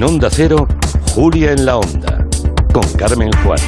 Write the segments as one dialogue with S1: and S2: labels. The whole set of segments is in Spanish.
S1: En Onda Cero, Julia en la Onda, con Carmen Juan.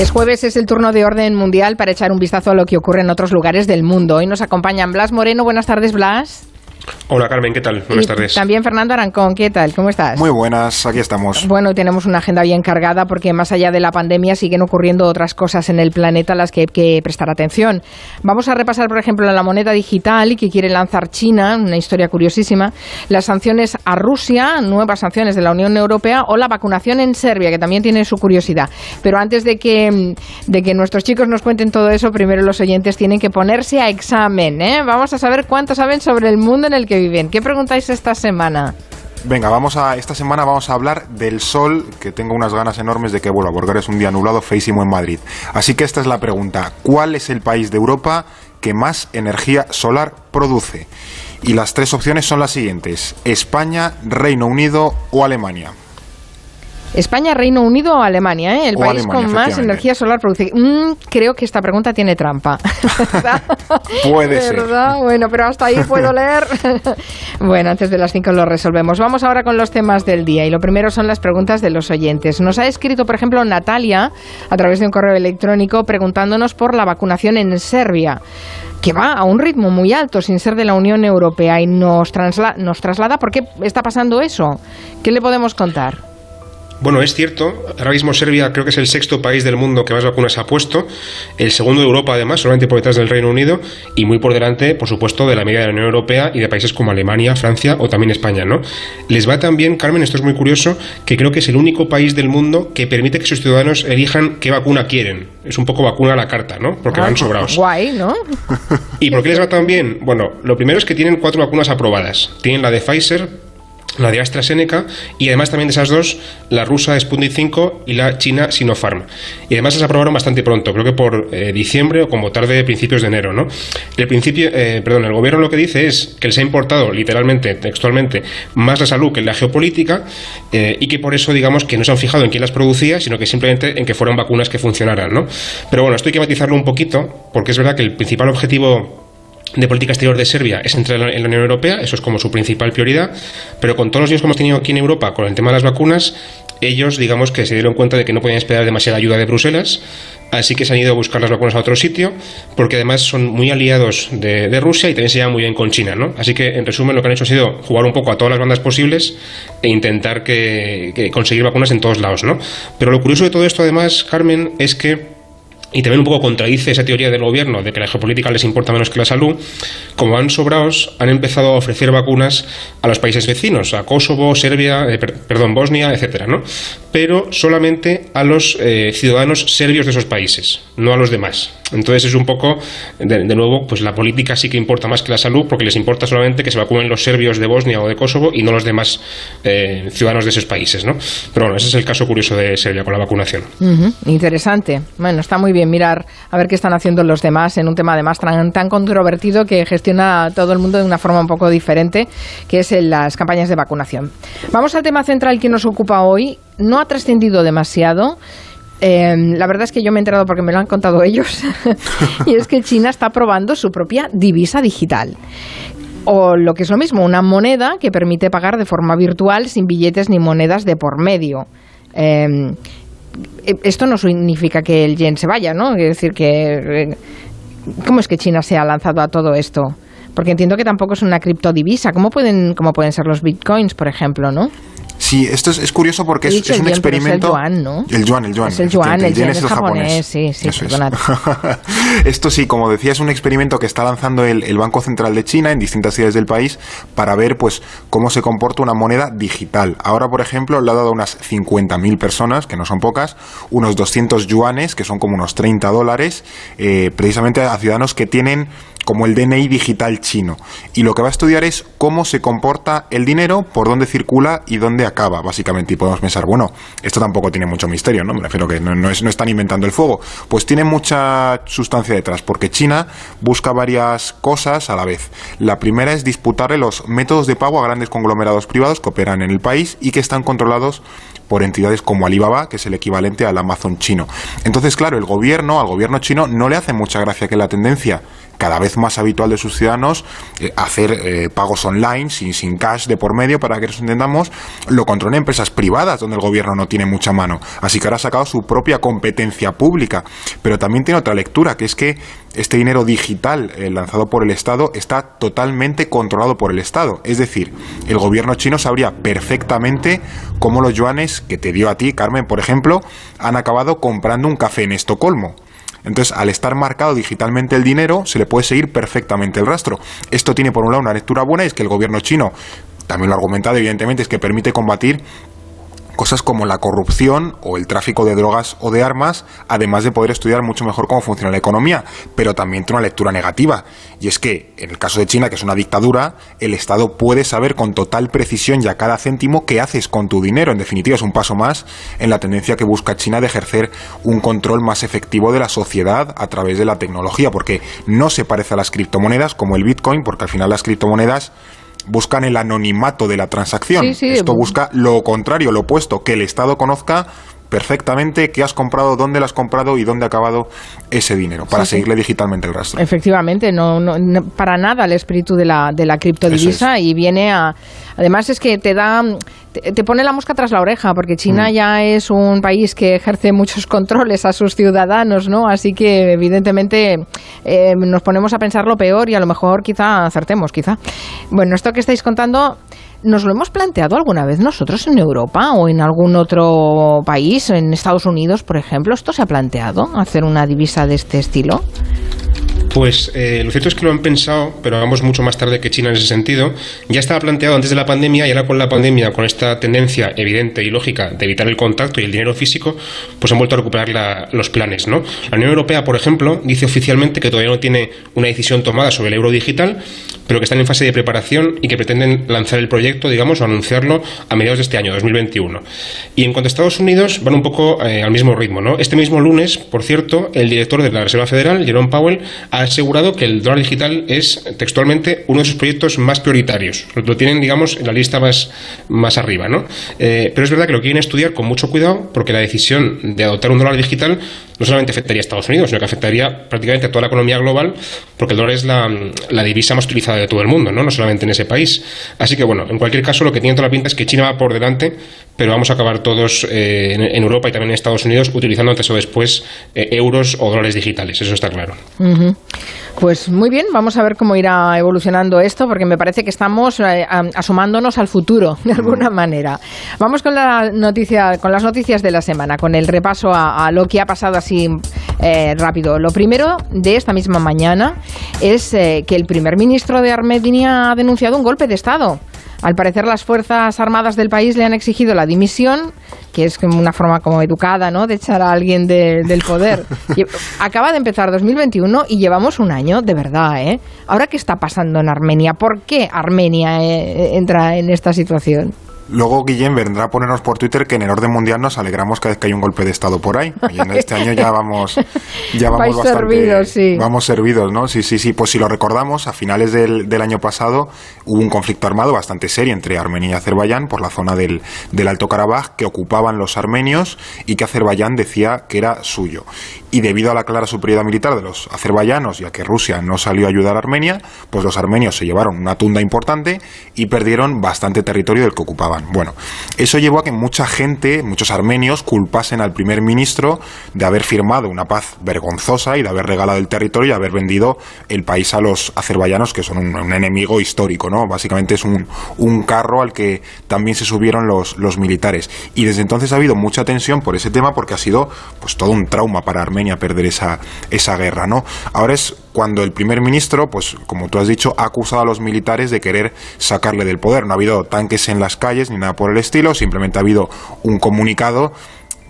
S2: Es jueves, es el turno de orden mundial para echar un vistazo a lo que ocurre en otros lugares del mundo. Hoy nos acompañan Blas Moreno. Buenas tardes, Blas.
S3: Hola Carmen, ¿qué tal? Buenas
S2: Y
S3: tardes.
S2: También Fernando Arancón, ¿qué tal? ¿Cómo estás?
S4: Muy buenas, aquí estamos.
S2: Bueno, tenemos una agenda bien cargada porque más allá de la pandemia siguen ocurriendo otras cosas en el planeta a las que hay que prestar atención. Vamos a repasar, por ejemplo, la moneda digital que quiere lanzar China, una historia curiosísima, las sanciones a Rusia, nuevas sanciones de la Unión Europea o la vacunación en Serbia, que también tiene su curiosidad. Pero antes de que, de que nuestros chicos nos cuenten todo eso, primero los oyentes tienen que ponerse a examen. ¿eh? Vamos a saber cuánto saben sobre el mundo en el que viven. ¿Qué preguntáis esta semana?
S4: Venga, vamos a esta semana vamos a hablar del sol, que tengo unas ganas enormes de que vuelva, porque es un día nublado feísimo en Madrid. Así que esta es la pregunta: ¿Cuál es el país de Europa que más energía solar produce? Y las tres opciones son las siguientes: España, Reino Unido o Alemania.
S2: España, Reino Unido o Alemania, ¿eh? el
S4: O
S2: país
S4: Alemania,
S2: con más energía solar produce. Mm, creo que esta pregunta tiene trampa. ¿Verdad?
S4: Puede ser.
S2: Bueno, pero hasta ahí puedo leer. bueno, antes de las 5 lo resolvemos. Vamos ahora con los temas del día. Y lo primero son las preguntas de los oyentes. Nos ha escrito, por ejemplo, Natalia, a través de un correo electrónico, preguntándonos por la vacunación en Serbia que va a un ritmo muy alto sin ser de la Unión Europea y nos, trasla- nos traslada por qué está pasando eso. ¿Qué le podemos contar?
S3: Bueno, es cierto, ahora mismo Serbia creo que es el sexto país del mundo que más vacunas ha puesto, el segundo de Europa además, solamente por detrás del Reino Unido y muy por delante, por supuesto, de la media de la Unión Europea y de países como Alemania, Francia o también España, ¿no? Les va también, Carmen, esto es muy curioso, que creo que es el único país del mundo que permite que sus ciudadanos elijan qué vacuna quieren. Es un poco vacuna a la carta, ¿no? Porque van sobrados.
S2: Guay, ¿no?
S3: ¿Y por qué les va tan bien? Bueno, lo primero es que tienen cuatro vacunas aprobadas. Tienen la de Pfizer, la de AstraZeneca y además también de esas dos, la rusa Sputnik 5 y la china Sinopharm. Y además las aprobaron bastante pronto, creo que por eh, diciembre o como tarde principios de enero, ¿no? El principio, eh, perdón, el gobierno lo que dice es que les ha importado literalmente, textualmente, más la salud que la geopolítica eh, y que por eso digamos que no se han fijado en quién las producía, sino que simplemente en que fueran vacunas que funcionaran, ¿no? Pero bueno, esto hay que matizarlo un poquito, porque es verdad que el principal objetivo de política exterior de Serbia es entrar en la Unión Europea, eso es como su principal prioridad, pero con todos los líos que hemos tenido aquí en Europa con el tema de las vacunas, ellos digamos que se dieron cuenta de que no podían esperar demasiada ayuda de Bruselas, así que se han ido a buscar las vacunas a otro sitio, porque además son muy aliados de, Rusia y también se llevan muy bien con China, ¿no? Así que en resumen lo que han hecho ha sido jugar un poco a todas las bandas posibles e intentar que, que conseguir vacunas en todos lados, ¿no? Pero lo curioso de todo esto además, Carmen, es que y también un poco contradice esa teoría del gobierno de que la geopolítica les importa menos que la salud, como van sobrados, han empezado a ofrecer vacunas a los países vecinos, a Kosovo, Serbia, eh, per- perdón, Bosnia, etcétera, ¿no? Pero solamente a los eh, ciudadanos serbios de esos países, no a los demás. Entonces es un poco, de, nuevo, pues la política sí que importa más que la salud, porque les importa solamente que se vacunen los serbios de Bosnia o de Kosovo y no los demás eh, ciudadanos de esos países, ¿no? Pero bueno, ese es el caso curioso de Serbia con la vacunación.
S2: Interesante. Bueno, está muy bien mirar a ver qué están haciendo los demás en un tema además tan, tan controvertido que gestiona todo el mundo de una forma un poco diferente, que es en las campañas de vacunación. Vamos al tema central que nos ocupa hoy. No ha trascendido demasiado. Eh, la verdad es que yo me he enterado porque me lo han contado ellos. y es que China está probando su propia divisa digital. O lo que es lo mismo, una moneda que permite pagar de forma virtual sin billetes ni monedas de por medio. Eh, eh, esto no significa que el yen se vaya, ¿no? Es decir, que... eh, ¿Cómo es que China se ha lanzado a todo esto? Porque entiendo que tampoco es una criptodivisa. ¿Cómo pueden, cómo pueden ser los bitcoins, por ejemplo, no?
S4: Sí, esto es, es curioso porque es, es
S2: el
S4: un
S2: pero es el
S4: experimento.
S2: yuan, ¿no?
S4: El yuan, el yuan.
S2: Es el yuan,
S4: efectivamente,
S2: el yen es
S4: el
S2: japonés, sí, sí,
S4: Eso es. Esto sí, como decía, es un experimento que está lanzando el, el Banco Central de China en distintas ciudades del país para ver pues cómo se comporta una moneda digital. Ahora, por ejemplo, le ha dado a unas 50.000 personas, que no son pocas, unos 200 yuanes, que son como unos 30 dólares, eh, precisamente a ciudadanos que tienen como el DNI digital chino. Y lo que va a estudiar es cómo se comporta el dinero, por dónde circula y dónde acaba, básicamente. Y podemos pensar, bueno, esto tampoco tiene mucho misterio, ¿no? Me refiero que no, es, no están inventando el fuego. Pues tiene mucha sustancia detrás, porque China busca varias cosas a la vez. La primera es disputarle los métodos de pago a grandes conglomerados privados que operan en el país y que están controlados por entidades como Alibaba, que es el equivalente al Amazon chino. Entonces, claro, el gobierno, al gobierno chino, no le hace mucha gracia que la tendencia cada vez más habitual de sus ciudadanos eh, hacer eh, pagos online sin, sin cash de por medio para que nos entendamos lo controlan empresas privadas donde el gobierno no tiene mucha mano. Así que ahora ha sacado su propia competencia pública. Pero también tiene otra lectura que es que este dinero digital eh, lanzado por el Estado está totalmente controlado por el Estado. Es decir el gobierno chino sabría perfectamente cómo los yuanes que te dio a ti Carmen por ejemplo han acabado comprando un café en Estocolmo entonces, al estar marcado digitalmente el dinero, se le puede seguir perfectamente el rastro. Esto tiene, por un lado, una lectura buena, y es que el gobierno chino, también lo ha argumentado, evidentemente, es que permite combatir cosas como la corrupción o el tráfico de drogas o de armas, además de poder estudiar mucho mejor cómo funciona la economía, pero también tiene una lectura negativa. Y es que, en el caso de China, que es una dictadura, el Estado puede saber con total precisión y a cada céntimo qué haces con tu dinero. En definitiva, es un paso más en la tendencia que busca China de ejercer un control más efectivo de la sociedad a través de la tecnología, porque no se parece a las criptomonedas como el Bitcoin, porque al final las criptomonedas buscan el anonimato de la transacción. Esto busca lo contrario, lo opuesto, que el Estado conozca perfectamente qué has comprado, dónde lo has comprado y dónde ha acabado ese dinero, para seguirle digitalmente el rastro.
S2: Efectivamente, no, no, para nada el espíritu de la, de la criptodivisa y viene a... Además es que te da te, pone la mosca tras la oreja, porque China mm. ya es un país que ejerce muchos controles a sus ciudadanos, ¿no? Así que, evidentemente, eh, nos ponemos a pensar lo peor y a lo mejor quizá acertemos, quizá. Bueno, esto que estáis contando, ¿nos lo hemos planteado alguna vez nosotros en Europa o en algún otro país, en Estados Unidos, por ejemplo? ¿Esto se ha planteado, hacer una divisa de este estilo?
S3: Pues eh, lo cierto es que lo han pensado, pero vamos mucho más tarde que China en ese sentido. Ya estaba planteado antes de la pandemia y ahora con la pandemia, con esta tendencia evidente y lógica de evitar el contacto y el dinero físico, pues han vuelto a recuperar los planes. ¿no? La Unión Europea, por ejemplo, dice oficialmente que todavía no tiene una decisión tomada sobre el euro digital, pero que están en fase de preparación y que pretenden lanzar el proyecto, digamos, o anunciarlo a mediados de este año, 2021. Y en cuanto a Estados Unidos, van un poco eh, al mismo ritmo. ¿no? Este mismo lunes, por cierto, el director de la Reserva Federal, Jerome Powell, ha asegurado que el dólar digital es textualmente uno de sus proyectos más prioritarios. Lo tienen, digamos, en la lista más, más arriba. ¿no? Eh, pero es verdad que lo quieren estudiar con mucho cuidado porque la decisión de adoptar un dólar digital no solamente afectaría a Estados Unidos, sino que afectaría prácticamente a toda la economía global porque el dólar es la, la divisa más utilizada de todo el mundo, ¿no? no solamente en ese país. Así que bueno, en cualquier caso lo que tiene toda la pinta es que China va por delante, pero vamos a acabar todos eh, en, Europa y también en Estados Unidos utilizando antes o después eh, euros o dólares digitales, eso está claro.
S2: Pues muy bien, vamos a ver cómo irá evolucionando esto, porque me parece que estamos eh, asomándonos al futuro, de alguna manera. Vamos con, la noticia, con las noticias de la semana, con el repaso a, lo que ha pasado así rápido. Lo primero de esta misma mañana es que el primer ministro de Armenia ha denunciado un golpe de Estado. Al parecer las Fuerzas Armadas del país le han exigido la dimisión, que es una forma como educada ¿no? de echar a alguien del poder. Acaba de empezar 2021 y llevamos un año, de verdad. ¿eh? Ahora, ¿qué está pasando en Armenia? ¿Por qué Armenia eh, entra en esta situación?
S4: Luego Guillén vendrá a ponernos por Twitter que en el orden mundial nos alegramos cada vez que hay un golpe de Estado por ahí. Y en este año ya vamos, ya vamos bastante, servidos, sí. vamos servidos, ¿no? Sí, sí, sí. Pues si lo recordamos, a finales del, del, año pasado hubo un conflicto armado bastante serio entre Armenia y Azerbaiyán por la zona del, del Alto Karabaj que ocupaban los armenios y que Azerbaiyán decía que era suyo. Y debido a la clara superioridad militar de los azerbaiyanos y a que Rusia no salió a ayudar a Armenia, pues los armenios se llevaron una tunda importante y perdieron bastante territorio del que ocupaban. Bueno, eso llevó a que mucha gente, muchos armenios, culpasen al primer ministro de haber firmado una paz vergonzosa y de haber regalado el territorio y haber vendido el país a los azerbaiyanos, que son un, enemigo histórico, ¿no? Básicamente es un, un, carro al que también se subieron los, los militares. Y desde entonces ha habido mucha tensión por ese tema porque ha sido pues todo un trauma para Armenia perder esa, esa guerra, ¿no? Ahora es cuando el primer ministro, pues como tú has dicho, ha acusado a los militares de querer sacarle del poder. No ha habido tanques en las calles ni nada por el estilo, simplemente ha habido un comunicado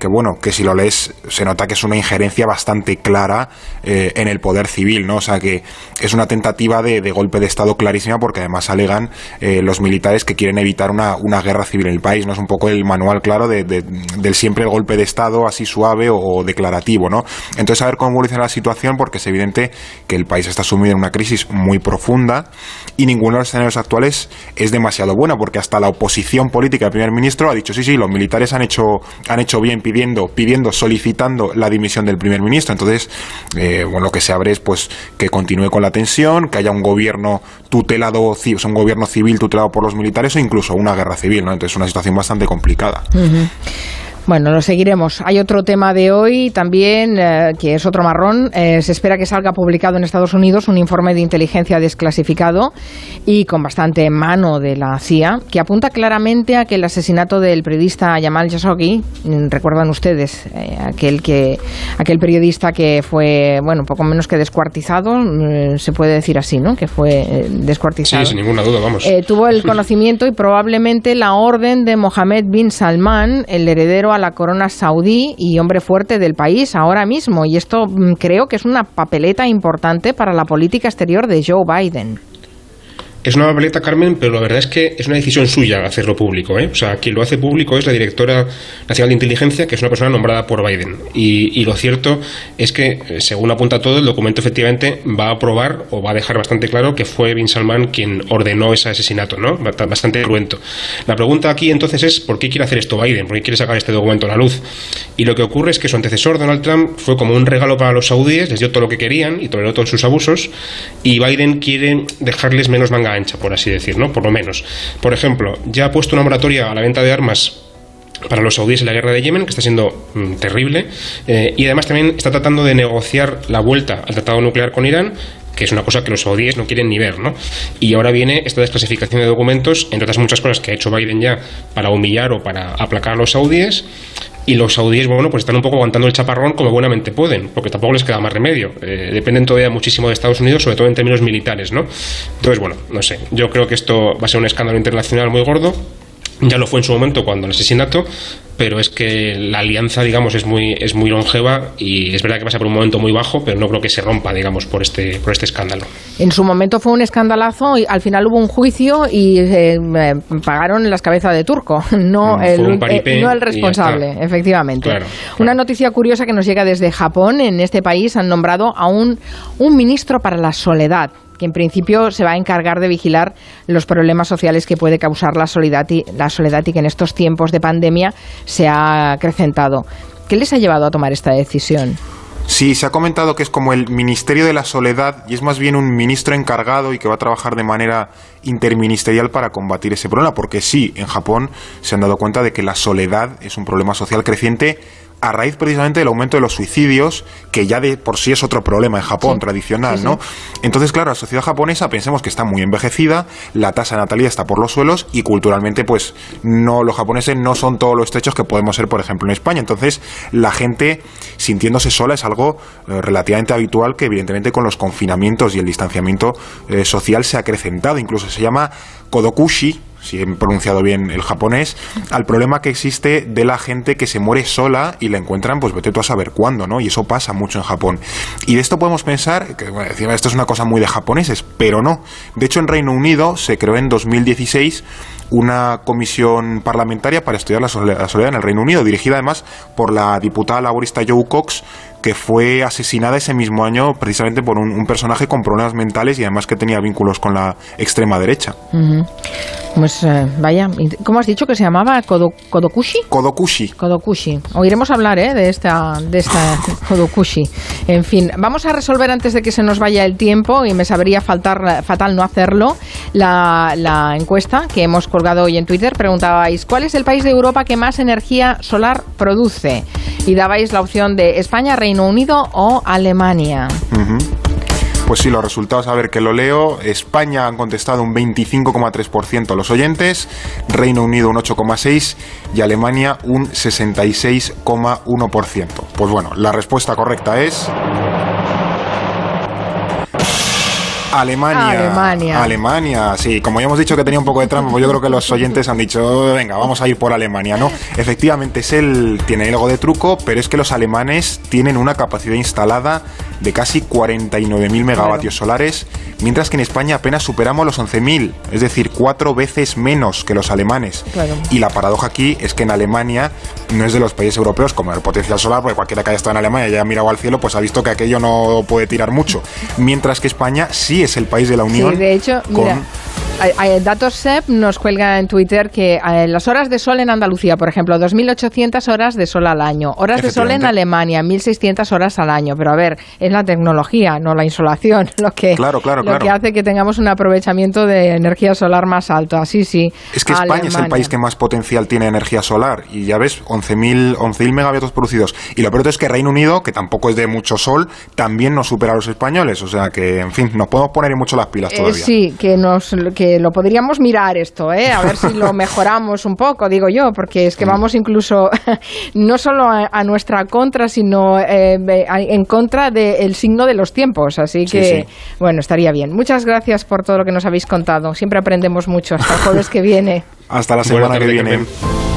S4: que bueno, que si lo lees se nota que es una injerencia bastante clara eh, en el poder civil, ¿no? O sea que es una tentativa de, golpe de Estado clarísima porque además alegan eh, los militares que quieren evitar una, guerra civil en el país, ¿no? Es un poco el manual claro de, del siempre el golpe de Estado así suave o, declarativo, ¿no? Entonces a ver cómo evoluciona la situación porque es evidente que el país está sumido en una crisis muy profunda y ninguno de los escenarios actuales es demasiado bueno porque hasta la oposición política del primer ministro ha dicho sí, sí, los militares han hecho, han hecho bien pidiendo, pidiendo, solicitando la dimisión del primer ministro. Entonces, eh, bueno, lo que se abre es pues que continúe con la tensión, que haya un gobierno tutelado, o un gobierno civil tutelado por los militares o incluso una guerra civil, ¿no? Entonces, es una situación bastante complicada.
S2: Bueno, lo seguiremos. Hay otro tema de hoy también, eh, que es otro marrón. Eh, se espera que salga publicado en Estados Unidos un informe de inteligencia desclasificado y con bastante mano de la CIA, que apunta claramente a que el asesinato del periodista Yamal Khashoggi, mm, recuerdan ustedes, eh, aquel, que, aquel periodista que fue, bueno, poco menos que descuartizado, mm, se puede decir así, ¿no? Que fue descuartizado.
S3: Sí, sin ninguna duda, vamos.
S2: tuvo el conocimiento y probablemente la orden de Mohammed bin Salman, el heredero a la corona saudí y hombre fuerte del país ahora mismo. Y esto mm, creo que es una papeleta importante para la política exterior de Joe Biden.
S3: Es una papeleta, Carmen, pero la verdad es que es una decisión suya hacerlo público. ¿eh? O sea, quien lo hace público es la directora nacional de inteligencia, que es una persona nombrada por Biden. Y, lo cierto es que, según apunta todo, el documento efectivamente va a aprobar o va a dejar bastante claro que fue Bin Salman quien ordenó ese asesinato, ¿no? Bastante cruento. La pregunta aquí entonces es: ¿por qué quiere hacer esto Biden? ¿Por qué quiere sacar este documento a la luz? Y lo que ocurre es que su antecesor, Donald Trump, fue como un regalo para los saudíes, les dio todo lo que querían y toleró todos sus abusos, y Biden quiere dejarles menos manga ancha, por así decir, ¿no? Por lo menos. Por ejemplo, ya ha puesto una moratoria a la venta de armas para los saudíes en la guerra de Yemen, que está siendo mm, terrible, eh, y además también está tratando de negociar la vuelta al tratado nuclear con Irán, que es una cosa que los saudíes no quieren ni ver, ¿no? Y ahora viene esta desclasificación de documentos, entre otras muchas cosas que ha hecho Biden ya para humillar o para aplacar a los saudíes, y los saudíes, bueno, pues están un poco aguantando el chaparrón como buenamente pueden, porque tampoco les queda más remedio. Eh, dependen todavía muchísimo de Estados Unidos, sobre todo en términos militares, ¿no? Entonces, bueno, no sé, yo creo que esto va a ser un escándalo internacional muy gordo. Ya lo fue en su momento cuando el asesinato, pero es que la alianza, digamos, es muy, es muy longeva y es verdad que pasa por un momento muy bajo, pero no creo que se rompa, digamos, por este, por este escándalo.
S2: En su momento fue un escandalazo y al final hubo un juicio y eh, pagaron las cabezas de turco, no, mm, el, eh, no el responsable, efectivamente. Una noticia curiosa que nos llega desde Japón, en este país han nombrado a un, un ministro para la soledad que en principio se va a encargar de vigilar los problemas sociales que puede causar la soledad y, la soledad y que en estos tiempos de pandemia se ha acrecentado. ¿Qué les ha llevado a tomar esta decisión?
S4: Sí, se ha comentado que es como el Ministerio de la Soledad y es más bien un ministro encargado y que va a trabajar de manera interministerial para combatir ese problema, porque sí, en Japón se han dado cuenta de que la soledad es un problema social creciente a raíz precisamente del aumento de los suicidios, que ya de por sí es otro problema en Japón tradicional, ¿no? Entonces, claro, la sociedad japonesa pensemos que está muy envejecida, la tasa de natalidad está por los suelos y culturalmente, pues, no, los japoneses no son todos los estrechos que podemos ser, por ejemplo, en España. Entonces, la gente sintiéndose sola es algo eh, relativamente habitual que, evidentemente, con los confinamientos y el distanciamiento eh, social se ha acrecentado. Incluso se llama kodokushi, si he pronunciado bien el japonés, al problema que existe de la gente que se muere sola y la encuentran, pues vete tú a saber cuándo, ¿no? Y eso pasa mucho en Japón. Y de esto podemos pensar, que bueno, esto es una cosa muy de japoneses, pero no. De hecho, en Reino Unido se creó en 2016 una comisión parlamentaria para estudiar la soledad en el Reino Unido, dirigida además por la diputada laborista Joe Cox, que fue asesinada ese mismo año precisamente por un, personaje con problemas mentales y además que tenía vínculos con la extrema derecha.
S2: Pues eh, vaya, ¿cómo has dicho que se llamaba? ¿Kodokushi?
S4: Kodokushi.
S2: Kodokushi. Oiremos hablar ¿eh? de esta, de esta Kodokushi. En fin, vamos a resolver antes de que se nos vaya el tiempo y me sabría faltar, fatal no hacerlo, la, la encuesta que hemos colgado hoy en Twitter. Preguntabais, ¿cuál es el país de Europa que más energía solar produce? Y dabais la opción de España, Reino Unido o Alemania.
S4: Pues sí, los resultados, a ver que lo leo. España han contestado un 25,3% los oyentes, Reino Unido un 8,6% y Alemania un 66,1%. Pues bueno, la respuesta correcta es... Alemania.
S2: Alemania.
S4: Alemania, sí. Como ya hemos dicho que tenía un poco de trampa, pues yo creo que los oyentes han dicho, venga, vamos a ir por Alemania, ¿no? Efectivamente, es el, tiene algo de truco, pero es que los alemanes tienen una capacidad instalada de casi 49.000 megavatios solares, mientras que en España apenas superamos los 11.000, es decir, cuatro veces menos que los alemanes.
S2: Claro.
S4: Y la paradoja aquí es que en Alemania no es de los países europeos como el potencial solar, porque cualquiera que haya estado en Alemania y haya mirado al cielo, pues ha visto que aquello no puede tirar mucho. Mientras que España sí es el país de la Unión.
S2: Sí, de hecho,
S4: con-
S2: mira, Datos SEP nos cuelga en Twitter que eh, las horas de sol en Andalucía, por ejemplo, 2.800 horas de sol al año. Horas de sol en. Alemania, 1.600 horas al año. Pero a ver, es la tecnología, no la insolación, lo que,
S4: Claro, claro,
S2: lo
S4: claro.
S2: que hace que tengamos un aprovechamiento de energía solar más alto. Así sí.
S4: Es que España es el país que más potencial tiene energía solar. Y ya ves, 11.000 11.000 megavatios producidos. Y lo peor es que Reino Unido, que tampoco es de mucho sol, también nos supera a los españoles. O sea que, en fin, nos podemos poner en mucho las pilas
S2: Eh,
S4: todavía.
S2: sí, que nos que lo podríamos mirar esto, ¿eh? a ver si lo mejoramos un poco, digo yo, porque es que vamos incluso no solo a, a nuestra contra, sino eh, en contra del signo de los tiempos. Así
S4: Sí,
S2: que,
S4: sí.
S2: bueno, estaría bien. Muchas gracias por todo lo que nos habéis contado. Siempre aprendemos mucho. Hasta el jueves que viene.
S4: Hasta la semana que viene.